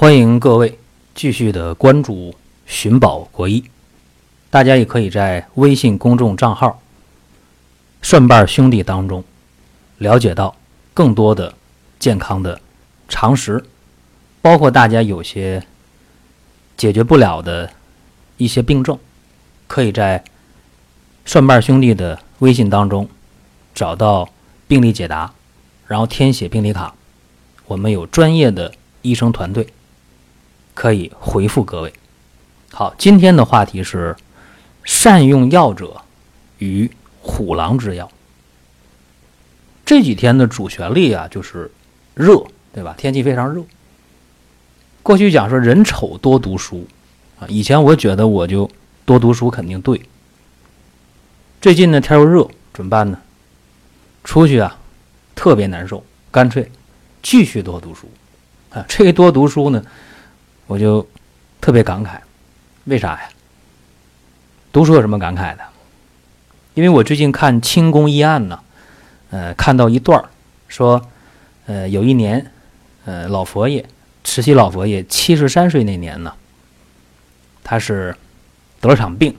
欢迎各位继续的关注寻宝国医，大家也可以在微信公众账号“蒜瓣兄弟”当中了解到更多的健康的常识，包括大家有些解决不了的一些病症，可以在“蒜瓣兄弟”的微信当中找到病例解答，然后填写病历卡，我们有专业的医生团队。可以回复各位。好，今天的话题是善用药者与虎狼之药。这几天的主旋律啊，就是热，对吧？天气非常热。过去讲说人丑多读书啊，以前我觉得我就多读书肯定对。最近呢天又热，怎么办呢？出去啊特别难受，干脆继续多读书啊。这个多读书呢。我就特别感慨，为啥呀？读书有什么感慨的？因为我最近看《清宫医案》呢，呃，看到一段说，呃，有一年，呃，老佛爷慈禧老佛爷七十三岁那年呢，他是得了场病。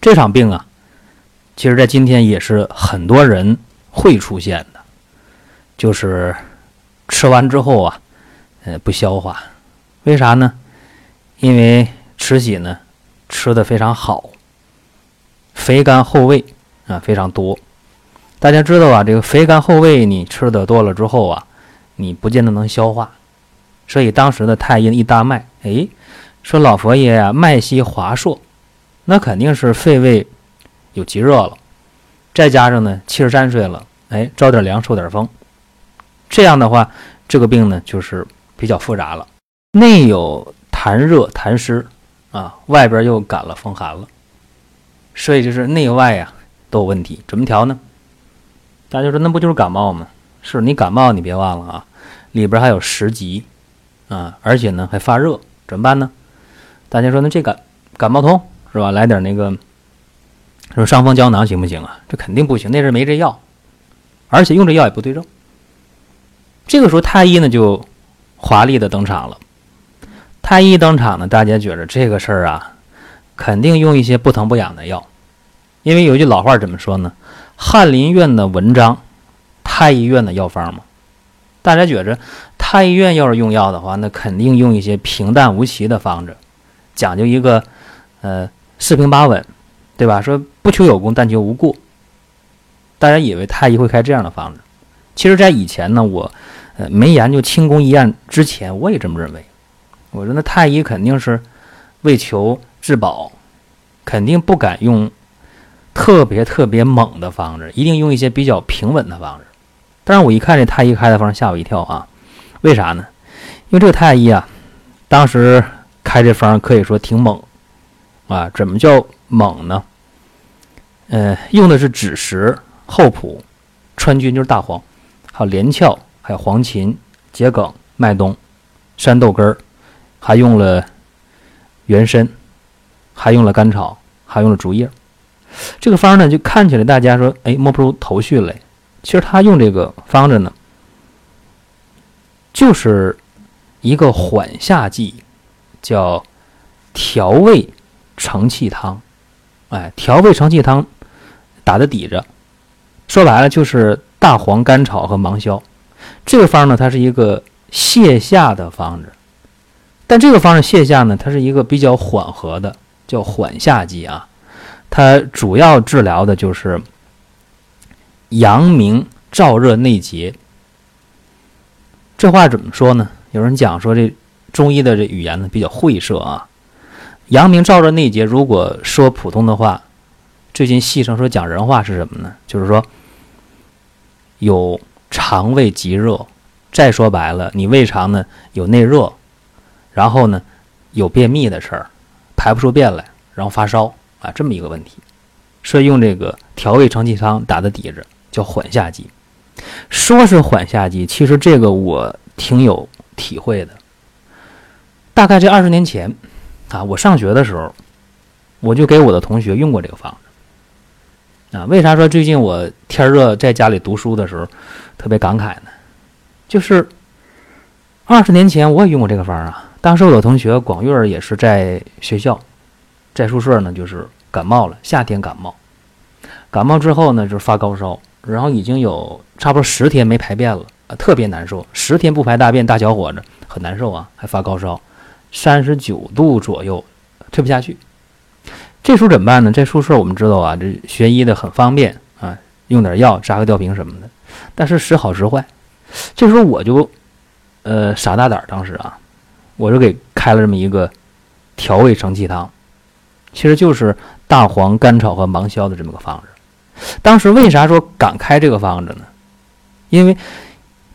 这场病啊，其实在今天也是很多人会出现的，就是吃完之后啊，呃，不消化。为啥呢？因为慈禧呢吃的非常好，肥甘厚味啊非常多。大家知道啊，这个肥甘厚味你吃的多了之后啊，你不见得能消化。所以当时的太医一大脉，哎，说老佛爷呀脉息滑硕，那肯定是肺胃有积热了。再加上呢七十三岁了，哎，着点凉受点风，这样的话，这个病呢就是比较复杂了。内有痰热痰湿啊，外边又感了风寒了，所以就是内外呀都有问题，怎么调呢？大家说那不就是感冒吗？是你感冒，你别忘了啊，里边还有食积啊，而且呢还发热，怎么办呢？大家说那这感感冒通是吧？来点那个说伤风胶囊行不行啊？这肯定不行，那阵没这药，而且用这药也不对症。这个时候太医呢就华丽的登场了。太医登场呢，大家觉着这个事儿啊，肯定用一些不疼不痒的药，因为有句老话怎么说呢？翰林院的文章，太医院的药方嘛。大家觉着太医院要是用药的话，那肯定用一些平淡无奇的方子，讲究一个呃四平八稳，对吧？说不求有功，但求无过。大家以为太医会开这样的方子，其实，在以前呢，我呃没研究清宫医案之前，我也这么认为。我说那太医肯定是为求治保，肯定不敢用特别特别猛的方子，一定用一些比较平稳的方子。但是我一看这太医开的方，吓我一跳啊！为啥呢？因为这个太医啊，当时开这方可以说挺猛啊。怎么叫猛呢？呃，用的是枳实、厚朴、川菌，就是大黄，还有连翘，还有黄芩、桔梗、麦冬、山豆根儿。还用了原参，还用了甘草，还用了竹叶。这个方呢，就看起来大家说，哎，摸不出头绪来。其实他用这个方子呢，就是一个缓下剂，叫调味承气汤。哎，调味承气汤打的底子，说白了就是大黄、甘草和芒硝。这个方呢，它是一个泻下的方子。但这个方式泻下呢，它是一个比较缓和的，叫缓下剂啊。它主要治疗的就是阳明燥热内结。这话怎么说呢？有人讲说这中医的这语言呢比较晦涩啊。阳明燥热内结，如果说普通的话，最近戏称说讲人话是什么呢？就是说有肠胃积热。再说白了，你胃肠呢有内热。然后呢，有便秘的事儿，排不出便来，然后发烧啊，这么一个问题，所以用这个调味承气汤打的底子叫缓下剂。说是缓下剂，其实这个我挺有体会的。大概这二十年前啊，我上学的时候，我就给我的同学用过这个方子。啊，为啥说最近我天热在家里读书的时候特别感慨呢？就是二十年前我也用过这个方啊。当时我同学广月儿也是在学校，在宿舍呢，就是感冒了，夏天感冒。感冒之后呢，就是发高烧，然后已经有差不多十天没排便了，特别难受。十天不排大便，大小伙子很难受啊，还发高烧，三十九度左右，退不下去。这时候怎么办呢？在宿舍我们知道啊，这学医的很方便啊，用点药，扎个吊瓶什么的。但是时好时坏，这时候我就，呃，傻大胆，当时啊。我就给开了这么一个调味承气汤，其实就是大黄、甘草和芒硝的这么个方子。当时为啥说敢开这个方子呢？因为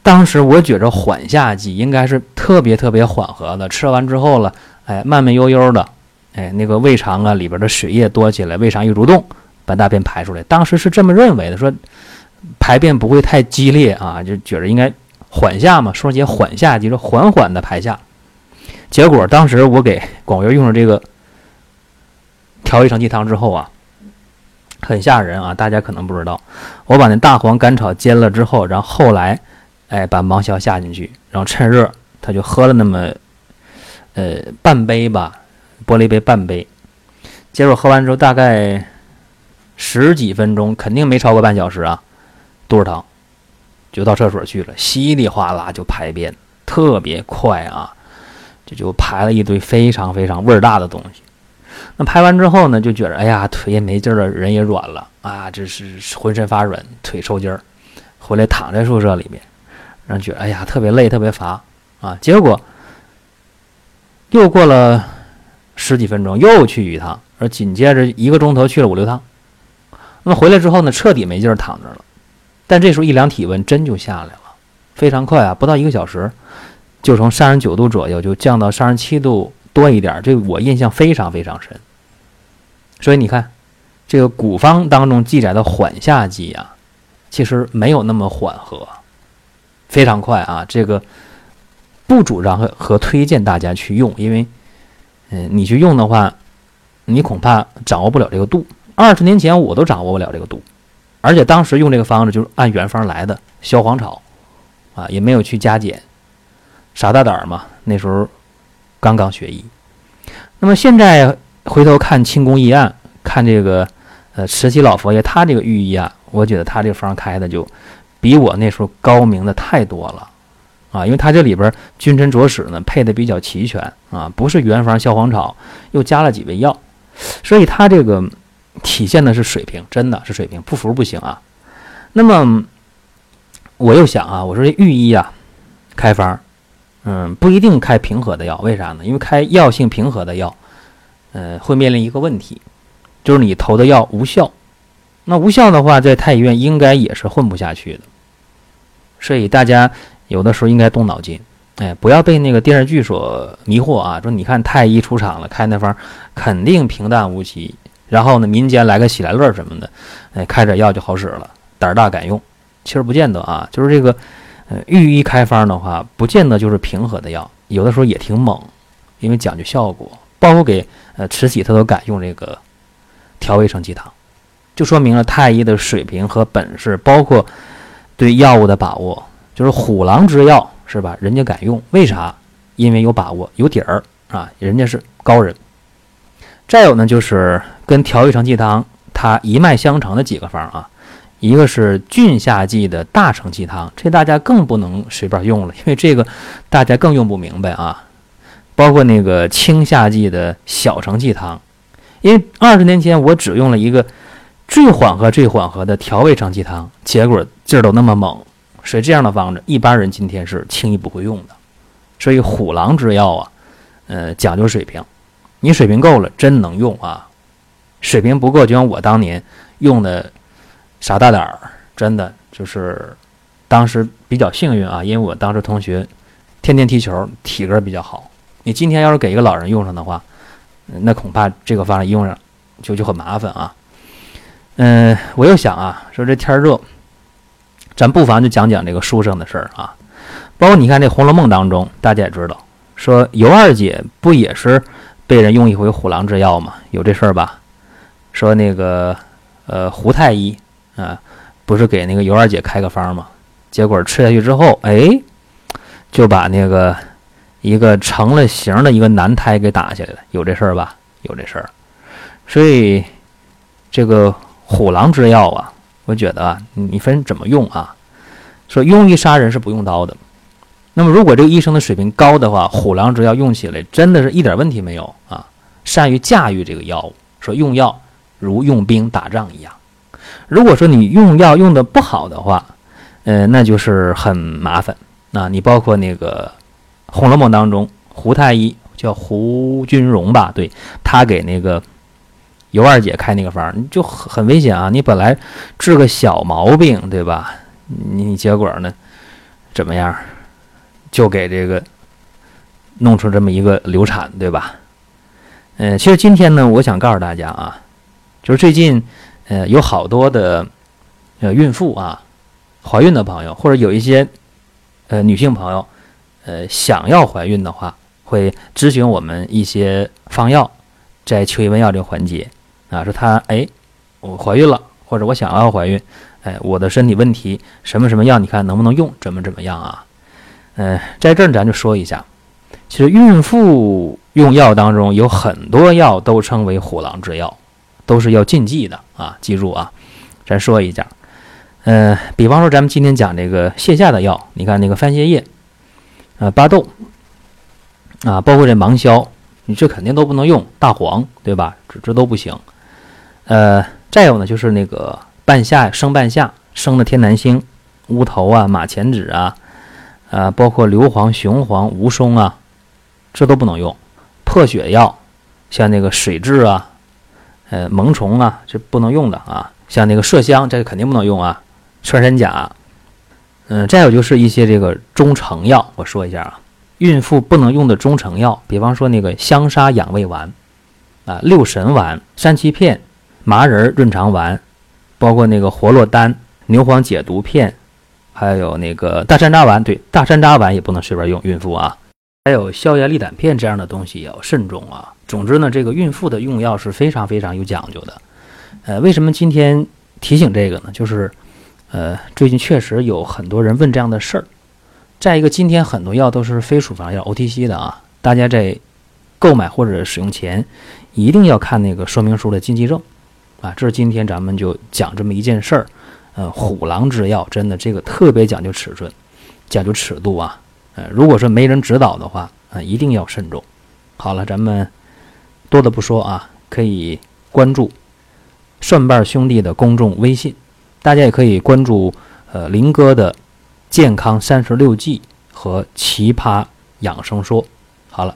当时我觉着缓下剂应该是特别特别缓和的，吃完之后了，哎，慢慢悠悠的，哎，那个胃肠啊里边的水液多起来，胃肠一蠕动，把大便排出来。当时是这么认为的，说排便不会太激烈啊，就觉着应该缓下嘛，说些缓下剂，说缓缓的排下。结果当时我给广元用了这个调味承气汤之后啊，很吓人啊！大家可能不知道，我把那大黄、甘草煎了之后，然后后来，哎，把芒硝下进去，然后趁热，他就喝了那么呃半杯吧，玻璃杯半杯。结果喝完之后，大概十几分钟，肯定没超过半小时啊，肚子疼，就到厕所去了，稀里哗啦就排便，特别快啊！就排了一堆非常非常味儿大的东西。那排完之后呢，就觉得哎呀，腿也没劲儿了，人也软了啊，这是浑身发软，腿抽筋儿。回来躺在宿舍里面，然后觉得哎呀，特别累，特别乏啊。结果又过了十几分钟，又去一趟，而紧接着一个钟头去了五六趟。那么回来之后呢，彻底没劲儿，躺着了。但这时候一量体温，真就下来了，非常快啊，不到一个小时。就从三十九度左右就降到三十七度多一点，这我印象非常非常深。所以你看，这个古方当中记载的缓下剂啊，其实没有那么缓和，非常快啊。这个不主张和和推荐大家去用，因为，嗯，你去用的话，你恐怕掌握不了这个度。二十年前我都掌握不了这个度，而且当时用这个方子就是按原方来的，消黄草啊，也没有去加减。傻大胆嘛，那时候刚刚学医。那么现在回头看清宫医案，看这个呃慈禧老佛爷他这个御医啊，我觉得他这方开的就比我那时候高明的太多了啊！因为他这里边君臣佐使呢配的比较齐全啊，不是原方消黄草，又加了几味药，所以他这个体现的是水平，真的是水平，不服不行啊。那么我又想啊，我说这御医啊开方。嗯，不一定开平和的药，为啥呢？因为开药性平和的药，呃，会面临一个问题，就是你投的药无效。那无效的话，在太医院应该也是混不下去的。所以大家有的时候应该动脑筋，哎，不要被那个电视剧所迷惑啊！说你看太医出场了，开那方肯定平淡无奇，然后呢，民间来个喜来乐什么的，哎，开点药就好使了，胆儿大敢用。其实不见得啊，就是这个。御医开方的话，不见得就是平和的药，有的时候也挺猛，因为讲究效果。包括给呃慈禧，他都敢用这个调味承气汤，就说明了太医的水平和本事，包括对药物的把握。就是虎狼之药是吧？人家敢用，为啥？因为有把握，有底儿啊，人家是高人。再有呢，就是跟调味承气汤它一脉相承的几个方啊。一个是郡下剂的大承气汤，这大家更不能随便用了，因为这个大家更用不明白啊。包括那个清下剂的小承气汤，因为二十年前我只用了一个最缓和、最缓和的调味承气汤，结果劲儿都那么猛，所以这样的方子一般人今天是轻易不会用的。所以虎狼之药啊，呃，讲究水平，你水平够了，真能用啊。水平不够，就像我当年用的。傻大胆儿，真的就是当时比较幸运啊，因为我当时同学天天踢球，体格比较好。你今天要是给一个老人用上的话，那恐怕这个方子用上就就很麻烦啊。嗯，我又想啊，说这天热，咱不妨就讲讲这个书生的事儿啊。包括你看这《红楼梦》当中，大家也知道，说尤二姐不也是被人用一回虎狼之药吗？有这事儿吧？说那个呃胡太医。啊，不是给那个尤二姐开个方吗？结果吃下去之后，哎，就把那个一个成了形的一个男胎给打下来了，有这事儿吧？有这事儿。所以这个虎狼之药啊，我觉得啊，你分怎么用啊？说用于杀人是不用刀的。那么如果这个医生的水平高的话，虎狼之药用起来真的是一点问题没有啊！善于驾驭这个药物，说用药如用兵打仗一样。如果说你用药用的不好的话，呃，那就是很麻烦。那你包括那个《红楼梦》当中，胡太医叫胡君荣吧？对他给那个尤二姐开那个方，就很很危险啊！你本来治个小毛病，对吧？你结果呢，怎么样？就给这个弄出这么一个流产，对吧？嗯，其实今天呢，我想告诉大家啊，就是最近呃有好多的呃孕妇啊，怀孕的朋友，或者有一些呃女性朋友呃想要怀孕的话，会咨询我们一些方药，在求医问药这个环节啊，说她哎我怀孕了，或者我想要怀孕，哎我的身体问题什么什么药，你看能不能用，怎么怎么样啊？嗯，在这儿咱就说一下，其实孕妇用药当中有很多药都称为虎狼之药，都是要禁忌的啊！记住啊，咱说一下，嗯，比方说咱们今天讲这个泻下的药，你看那个番泻叶，呃，巴豆，啊，包括这芒硝，你这肯定都不能用，大黄对吧？这这都不行。呃，再有呢，就是那个半夏、生半夏、生的天南星、乌头啊、马钱子啊。啊，包括硫磺、雄黄、吴松啊，这都不能用。破血药，像那个水蛭啊，呃，萌虫啊，这不能用的啊。像那个麝香，这个肯定不能用啊。穿山甲，嗯，再有就是一些这个中成药，我说一下啊，孕妇不能用的中成药，比方说那个香砂养胃丸，啊，六神丸、三七片、麻仁润肠丸，包括那个活络丹、牛黄解毒片。还有那个大山楂丸，对，大山楂丸也不能随便用，孕妇啊。还有消炎利胆片这样的东西也要慎重啊。总之呢，这个孕妇的用药是非常非常有讲究的。呃，为什么今天提醒这个呢？就是，呃，最近确实有很多人问这样的事儿。再一个，今天很多药都是非处方药 OTC 的啊，大家在购买或者使用前一定要看那个说明书的禁忌症啊。这是今天咱们就讲这么一件事儿。呃，虎狼之药真的这个特别讲究尺寸，讲究尺度啊。呃，如果说没人指导的话，啊，一定要慎重。好了，咱们多的不说啊，可以关注蒜瓣兄弟的公众微信，大家也可以关注呃林哥的健康三十六计和奇葩养生说。好了，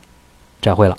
再会了。